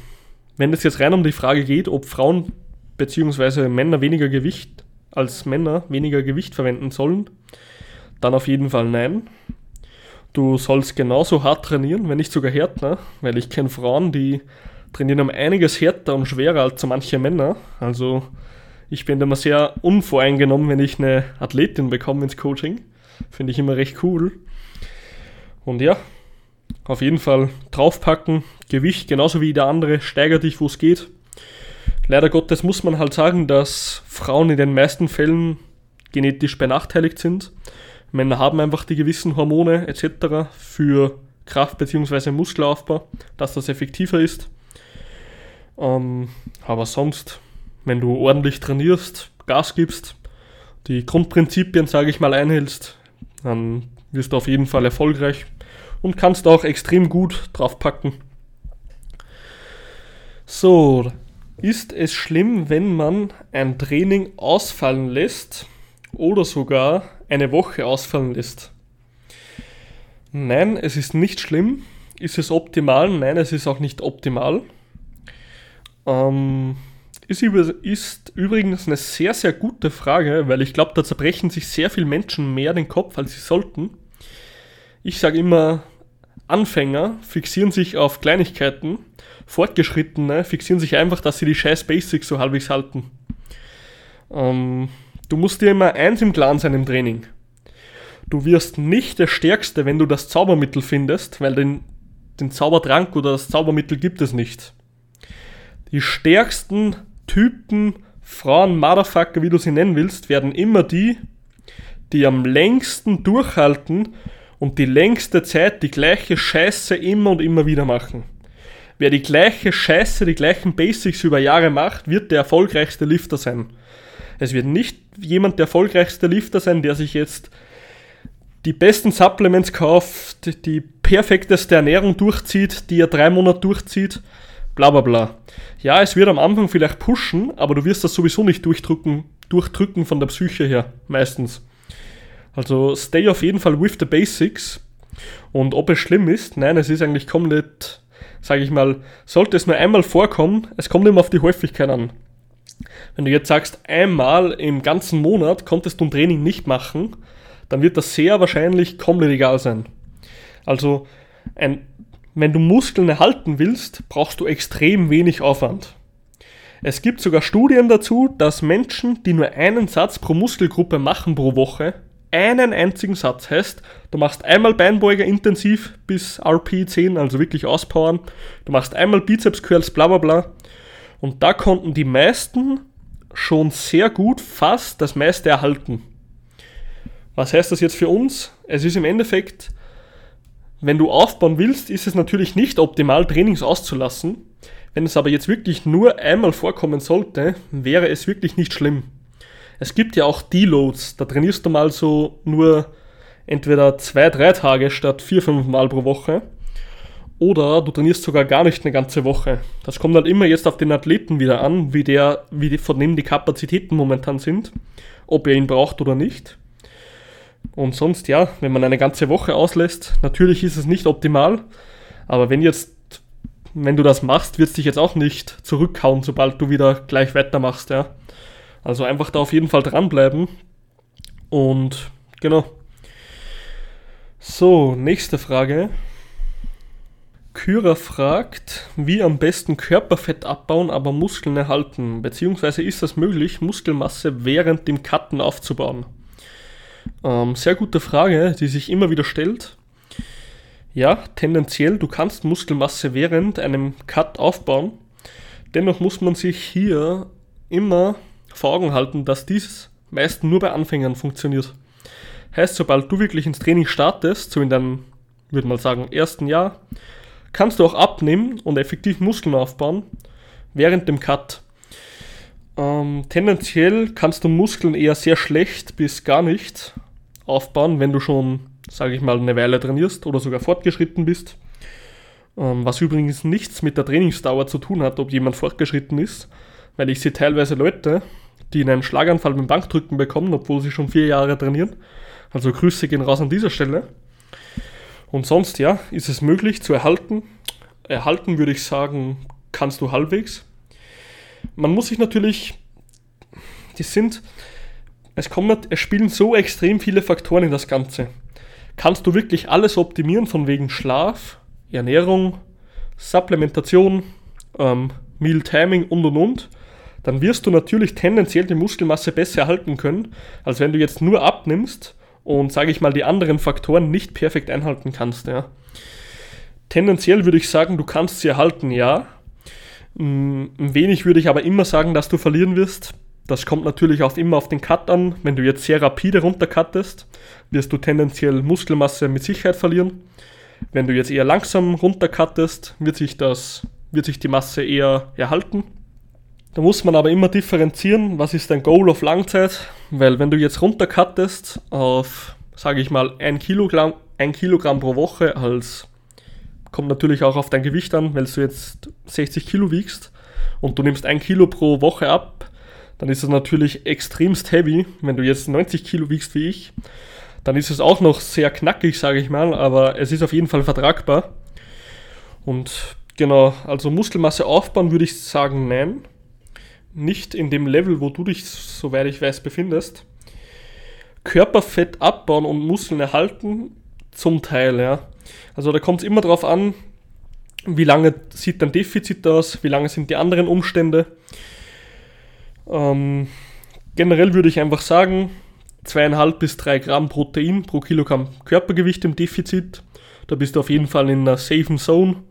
wenn es jetzt rein um die Frage geht, ob Frauen bzw. Männer weniger Gewicht als Männer weniger Gewicht verwenden sollen, dann auf jeden Fall nein. Du sollst genauso hart trainieren, wenn nicht sogar härter, weil ich kenne Frauen, die trainieren um einiges härter und schwerer als so manche Männer. Also ich bin immer sehr unvoreingenommen, wenn ich eine Athletin bekomme ins Coaching. Finde ich immer recht cool. Und ja, auf jeden Fall draufpacken. Gewicht genauso wie der andere, steiger dich, wo es geht. Leider Gottes muss man halt sagen, dass Frauen in den meisten Fällen genetisch benachteiligt sind. Männer haben einfach die gewissen Hormone etc. für Kraft- bzw. Muskelaufbau, dass das effektiver ist. Ähm, aber sonst, wenn du ordentlich trainierst, Gas gibst, die Grundprinzipien, sage ich mal, einhältst, dann wirst du auf jeden Fall erfolgreich und kannst auch extrem gut draufpacken. So, ist es schlimm, wenn man ein Training ausfallen lässt oder sogar eine Woche ausfallen lässt? Nein, es ist nicht schlimm. Ist es optimal? Nein, es ist auch nicht optimal. Ähm, ist, ist übrigens eine sehr, sehr gute Frage, weil ich glaube, da zerbrechen sich sehr viele Menschen mehr den Kopf, als sie sollten. Ich sage immer, Anfänger fixieren sich auf Kleinigkeiten, Fortgeschrittene fixieren sich einfach, dass sie die scheiß Basics so halbwegs halten. Ähm, du musst dir immer eins im Klaren sein im Training. Du wirst nicht der Stärkste, wenn du das Zaubermittel findest, weil den, den Zaubertrank oder das Zaubermittel gibt es nicht. Die stärksten Typen, Frauen, Motherfucker, wie du sie nennen willst, werden immer die, die am längsten durchhalten und die längste Zeit die gleiche Scheiße immer und immer wieder machen. Wer die gleiche Scheiße, die gleichen Basics über Jahre macht, wird der erfolgreichste Lifter sein. Es wird nicht jemand der erfolgreichste Lifter sein, der sich jetzt die besten Supplements kauft, die perfekteste Ernährung durchzieht, die er drei Monate durchzieht, bla bla bla. Ja, es wird am Anfang vielleicht pushen, aber du wirst das sowieso nicht durchdrücken durchdrücken von der Psyche her, meistens. Also stay auf jeden Fall with the basics. Und ob es schlimm ist, nein, es ist eigentlich komplett, sage ich mal, sollte es nur einmal vorkommen, es kommt immer auf die Häufigkeit an. Wenn du jetzt sagst, einmal im ganzen Monat konntest du ein Training nicht machen, dann wird das sehr wahrscheinlich komplett egal sein. Also, ein, wenn du Muskeln erhalten willst, brauchst du extrem wenig Aufwand. Es gibt sogar Studien dazu, dass Menschen, die nur einen Satz pro Muskelgruppe machen pro Woche, einen einzigen Satz heißt, du machst einmal Beinbeuger intensiv bis RP10, also wirklich auspowern, du machst einmal Bizeps Curls, bla bla bla. Und da konnten die meisten schon sehr gut fast das meiste erhalten. Was heißt das jetzt für uns? Es ist im Endeffekt, wenn du aufbauen willst, ist es natürlich nicht optimal, Trainings auszulassen. Wenn es aber jetzt wirklich nur einmal vorkommen sollte, wäre es wirklich nicht schlimm. Es gibt ja auch Deloads, da trainierst du mal so nur entweder zwei, drei Tage statt vier, fünf Mal pro Woche. Oder du trainierst sogar gar nicht eine ganze Woche. Das kommt halt immer jetzt auf den Athleten wieder an, wie der, wie die, von dem die Kapazitäten momentan sind, ob er ihn braucht oder nicht. Und sonst, ja, wenn man eine ganze Woche auslässt, natürlich ist es nicht optimal, aber wenn jetzt, wenn du das machst, wird es dich jetzt auch nicht zurückhauen, sobald du wieder gleich weitermachst, ja. Also einfach da auf jeden Fall dranbleiben. Und genau. So, nächste Frage. Kyra fragt, wie am besten Körperfett abbauen, aber Muskeln erhalten. Beziehungsweise ist das möglich, Muskelmasse während dem Cutten aufzubauen? Ähm, sehr gute Frage, die sich immer wieder stellt. Ja, tendenziell, du kannst Muskelmasse während einem Cut aufbauen. Dennoch muss man sich hier immer vor Augen halten, dass dies meist nur bei Anfängern funktioniert. Heißt, sobald du wirklich ins Training startest, so in deinem, würde mal sagen, ersten Jahr, kannst du auch abnehmen und effektiv Muskeln aufbauen während dem Cut. Ähm, tendenziell kannst du Muskeln eher sehr schlecht bis gar nicht aufbauen, wenn du schon, sage ich mal, eine Weile trainierst oder sogar fortgeschritten bist. Ähm, was übrigens nichts mit der Trainingsdauer zu tun hat, ob jemand fortgeschritten ist, weil ich sehe teilweise Leute, die einen Schlaganfall beim Bankdrücken bekommen, obwohl sie schon vier Jahre trainieren. Also Grüße gehen raus an dieser Stelle. Und sonst, ja, ist es möglich zu erhalten. Erhalten würde ich sagen, kannst du halbwegs. Man muss sich natürlich, die sind, es kommen, es spielen so extrem viele Faktoren in das Ganze. Kannst du wirklich alles optimieren von wegen Schlaf, Ernährung, Supplementation, ähm, Meal Timing und und und? Dann wirst du natürlich tendenziell die Muskelmasse besser erhalten können, als wenn du jetzt nur abnimmst und, sage ich mal, die anderen Faktoren nicht perfekt einhalten kannst. Ja. Tendenziell würde ich sagen, du kannst sie erhalten, ja. Mm, ein wenig würde ich aber immer sagen, dass du verlieren wirst. Das kommt natürlich auch immer auf den Cut an. Wenn du jetzt sehr rapide runtercuttest, wirst du tendenziell Muskelmasse mit Sicherheit verlieren. Wenn du jetzt eher langsam runtercuttest, wird sich, das, wird sich die Masse eher erhalten. Da muss man aber immer differenzieren, was ist dein Goal auf Langzeit, weil wenn du jetzt runtercuttest auf, sage ich mal, ein Kilogramm, ein Kilogramm pro Woche als, kommt natürlich auch auf dein Gewicht an, weil du jetzt 60 Kilo wiegst und du nimmst ein Kilo pro Woche ab, dann ist es natürlich extremst heavy. Wenn du jetzt 90 Kilo wiegst wie ich, dann ist es auch noch sehr knackig, sage ich mal, aber es ist auf jeden Fall vertragbar. Und genau, also Muskelmasse aufbauen würde ich sagen, nein nicht in dem Level, wo du dich, soweit ich weiß, befindest. Körperfett abbauen und Muskeln erhalten, zum Teil, ja. Also da kommt es immer darauf an, wie lange sieht dein Defizit aus, wie lange sind die anderen Umstände. Ähm, generell würde ich einfach sagen, zweieinhalb bis drei Gramm Protein pro Kilogramm Körpergewicht im Defizit. Da bist du auf jeden Fall in einer safen Zone,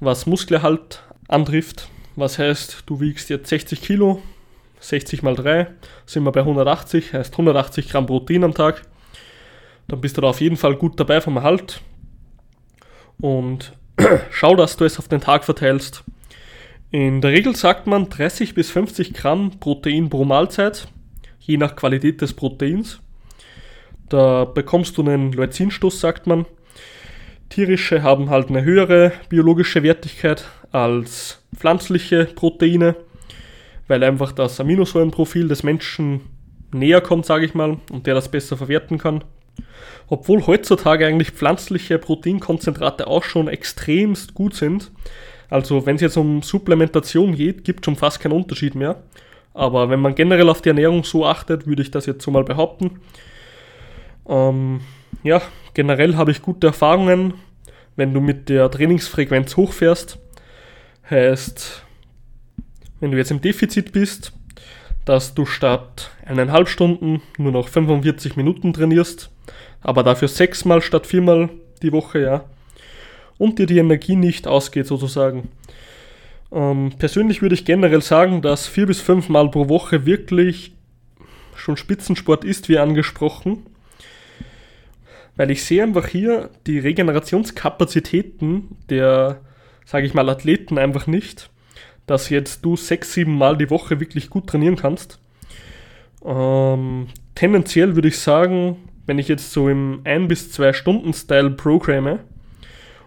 was Muskelerhalt antrifft. Was heißt, du wiegst jetzt 60 Kilo, 60 mal 3, sind wir bei 180, heißt 180 Gramm Protein am Tag. Dann bist du da auf jeden Fall gut dabei vom Erhalt. Und schau, dass du es auf den Tag verteilst. In der Regel sagt man 30 bis 50 Gramm Protein pro Mahlzeit, je nach Qualität des Proteins. Da bekommst du einen Leucinstoß, sagt man. Tierische haben halt eine höhere biologische Wertigkeit als pflanzliche Proteine, weil einfach das Aminosäurenprofil des Menschen näher kommt, sage ich mal, und der das besser verwerten kann. Obwohl heutzutage eigentlich pflanzliche Proteinkonzentrate auch schon extremst gut sind. Also wenn es jetzt um Supplementation geht, gibt es schon fast keinen Unterschied mehr. Aber wenn man generell auf die Ernährung so achtet, würde ich das jetzt so mal behaupten. Ähm, ja, generell habe ich gute Erfahrungen, wenn du mit der Trainingsfrequenz hochfährst. Heißt, wenn du jetzt im Defizit bist, dass du statt eineinhalb Stunden nur noch 45 Minuten trainierst, aber dafür sechsmal statt viermal die Woche, ja. Und dir die Energie nicht ausgeht sozusagen. Ähm, persönlich würde ich generell sagen, dass vier bis fünfmal pro Woche wirklich schon Spitzensport ist, wie angesprochen. Weil ich sehe einfach hier die Regenerationskapazitäten der, sage ich mal, Athleten einfach nicht, dass jetzt du sechs, sieben Mal die Woche wirklich gut trainieren kannst. Ähm, tendenziell würde ich sagen, wenn ich jetzt so im 1 bis 2 Stunden Style programme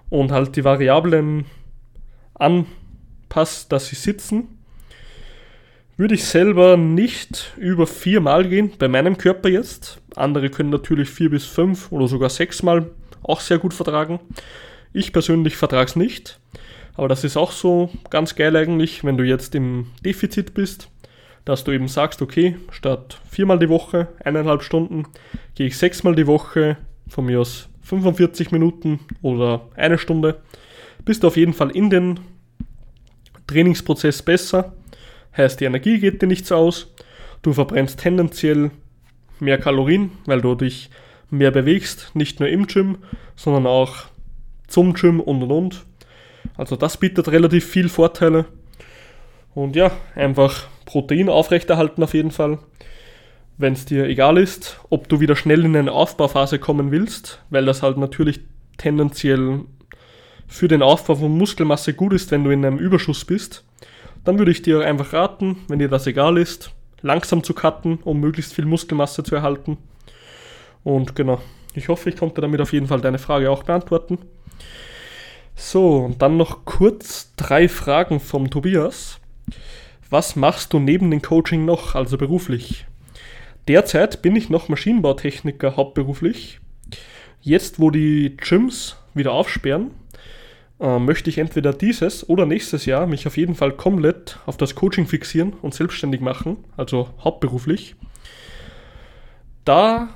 und halt die Variablen anpasse, dass sie sitzen, würde ich selber nicht über viermal gehen, bei meinem Körper jetzt. Andere können natürlich vier bis fünf oder sogar sechsmal auch sehr gut vertragen. Ich persönlich vertrage es nicht. Aber das ist auch so ganz geil eigentlich, wenn du jetzt im Defizit bist, dass du eben sagst, okay, statt viermal die Woche, eineinhalb Stunden, gehe ich sechsmal die Woche, von mir aus 45 Minuten oder eine Stunde, bist du auf jeden Fall in den Trainingsprozess besser Heißt, die Energie geht dir nicht so aus. Du verbrennst tendenziell mehr Kalorien, weil du dich mehr bewegst, nicht nur im Gym, sondern auch zum Gym und und und. Also das bietet relativ viel Vorteile. Und ja, einfach Protein aufrechterhalten auf jeden Fall. Wenn es dir egal ist, ob du wieder schnell in eine Aufbauphase kommen willst, weil das halt natürlich tendenziell für den Aufbau von Muskelmasse gut ist, wenn du in einem Überschuss bist, dann würde ich dir einfach raten, wenn dir das egal ist, langsam zu cutten, um möglichst viel Muskelmasse zu erhalten. Und genau, ich hoffe, ich konnte damit auf jeden Fall deine Frage auch beantworten. So, und dann noch kurz drei Fragen vom Tobias. Was machst du neben dem Coaching noch, also beruflich? Derzeit bin ich noch Maschinenbautechniker hauptberuflich. Jetzt, wo die Gyms wieder aufsperren, äh, möchte ich entweder dieses oder nächstes Jahr mich auf jeden Fall komplett auf das Coaching fixieren und selbstständig machen, also hauptberuflich. Da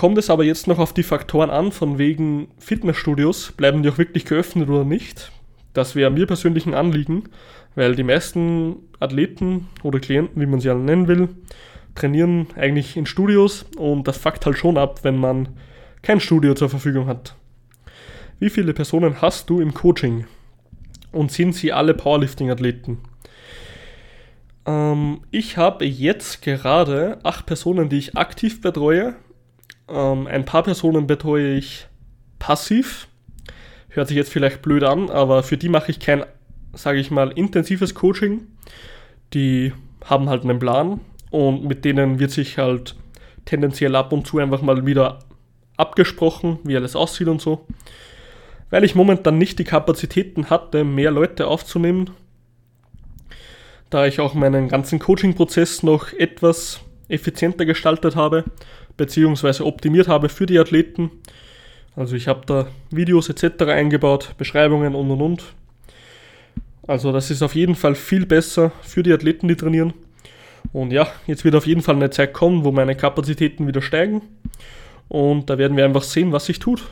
kommt es aber jetzt noch auf die Faktoren an, von wegen Fitnessstudios, bleiben die auch wirklich geöffnet oder nicht. Das wäre mir persönlich ein Anliegen, weil die meisten Athleten oder Klienten, wie man sie alle nennen will, trainieren eigentlich in Studios und das fuckt halt schon ab, wenn man kein Studio zur Verfügung hat. Wie viele Personen hast du im Coaching? Und sind sie alle Powerlifting-Athleten? Ähm, ich habe jetzt gerade acht Personen, die ich aktiv betreue. Ähm, ein paar Personen betreue ich passiv. Hört sich jetzt vielleicht blöd an, aber für die mache ich kein, sage ich mal, intensives Coaching. Die haben halt einen Plan und mit denen wird sich halt tendenziell ab und zu einfach mal wieder abgesprochen, wie alles aussieht und so weil ich momentan nicht die Kapazitäten hatte, mehr Leute aufzunehmen, da ich auch meinen ganzen Coaching-Prozess noch etwas effizienter gestaltet habe, beziehungsweise optimiert habe für die Athleten. Also ich habe da Videos etc. eingebaut, Beschreibungen und und und. Also das ist auf jeden Fall viel besser für die Athleten, die trainieren. Und ja, jetzt wird auf jeden Fall eine Zeit kommen, wo meine Kapazitäten wieder steigen. Und da werden wir einfach sehen, was sich tut.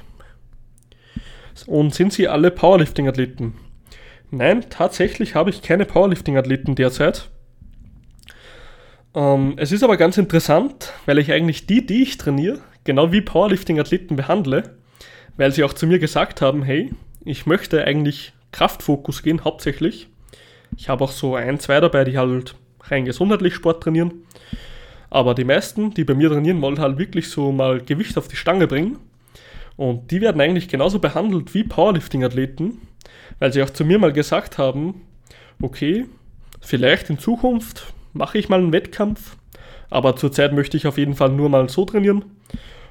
Und sind sie alle Powerlifting-Athleten? Nein, tatsächlich habe ich keine Powerlifting-Athleten derzeit. Ähm, es ist aber ganz interessant, weil ich eigentlich die, die ich trainiere, genau wie Powerlifting-Athleten behandle, weil sie auch zu mir gesagt haben, hey, ich möchte eigentlich Kraftfokus gehen, hauptsächlich. Ich habe auch so ein, zwei dabei, die halt rein gesundheitlich Sport trainieren. Aber die meisten, die bei mir trainieren, wollen halt wirklich so mal Gewicht auf die Stange bringen. Und die werden eigentlich genauso behandelt wie Powerlifting-Athleten, weil sie auch zu mir mal gesagt haben, okay, vielleicht in Zukunft mache ich mal einen Wettkampf, aber zurzeit möchte ich auf jeden Fall nur mal so trainieren.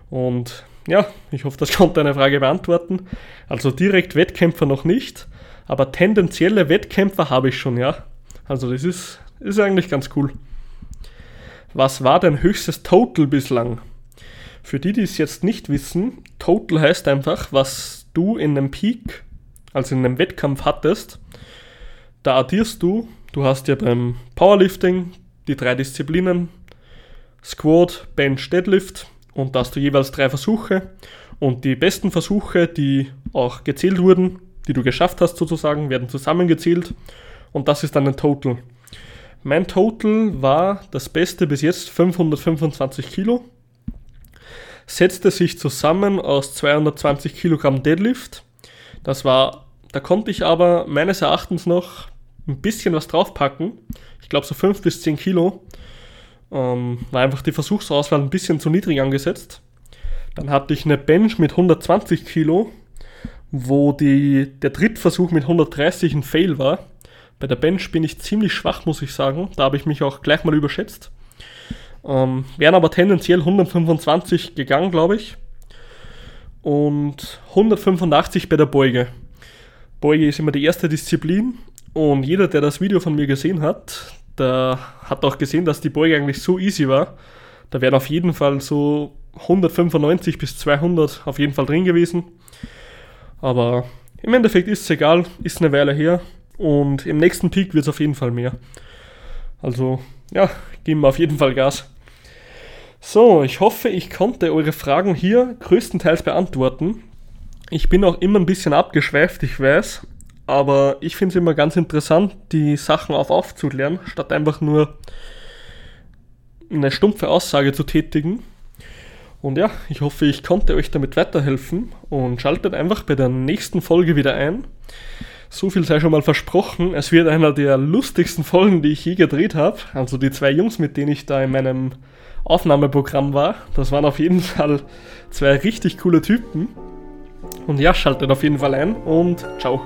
Und ja, ich hoffe, das konnte deine Frage beantworten. Also direkt Wettkämpfer noch nicht, aber tendenzielle Wettkämpfer habe ich schon, ja. Also das ist, ist eigentlich ganz cool. Was war dein höchstes Total bislang? Für die, die es jetzt nicht wissen, Total heißt einfach, was du in einem Peak, also in einem Wettkampf hattest. Da addierst du, du hast ja beim Powerlifting die drei Disziplinen, Squat, Bench, Deadlift und da hast du jeweils drei Versuche und die besten Versuche, die auch gezählt wurden, die du geschafft hast sozusagen, werden zusammengezählt und das ist dann ein Total. Mein Total war das Beste bis jetzt 525 Kilo. Setzte sich zusammen aus 220 Kilogramm Deadlift. Das war, da konnte ich aber meines Erachtens noch ein bisschen was draufpacken. Ich glaube so 5 bis 10 Kilo. Ähm, war einfach die Versuchsauswahl ein bisschen zu niedrig angesetzt. Dann hatte ich eine Bench mit 120 Kilo, wo die, der Drittversuch mit 130 ein Fail war. Bei der Bench bin ich ziemlich schwach, muss ich sagen. Da habe ich mich auch gleich mal überschätzt. Ähm, wären aber tendenziell 125 gegangen, glaube ich. Und 185 bei der Beuge. Beuge ist immer die erste Disziplin. Und jeder, der das Video von mir gesehen hat, der hat auch gesehen, dass die Beuge eigentlich so easy war. Da wären auf jeden Fall so 195 bis 200 auf jeden Fall drin gewesen. Aber im Endeffekt ist es egal, ist eine Weile her. Und im nächsten Peak wird es auf jeden Fall mehr. Also, ja, geben wir auf jeden Fall Gas. So, ich hoffe, ich konnte eure Fragen hier größtenteils beantworten. Ich bin auch immer ein bisschen abgeschweift, ich weiß. Aber ich finde es immer ganz interessant, die Sachen auf aufzuklären, statt einfach nur eine stumpfe Aussage zu tätigen. Und ja, ich hoffe, ich konnte euch damit weiterhelfen und schaltet einfach bei der nächsten Folge wieder ein. So viel sei schon mal versprochen. Es wird einer der lustigsten Folgen, die ich je gedreht habe. Also die zwei Jungs, mit denen ich da in meinem Aufnahmeprogramm war. Das waren auf jeden Fall zwei richtig coole Typen. Und ja, schaltet auf jeden Fall ein und ciao.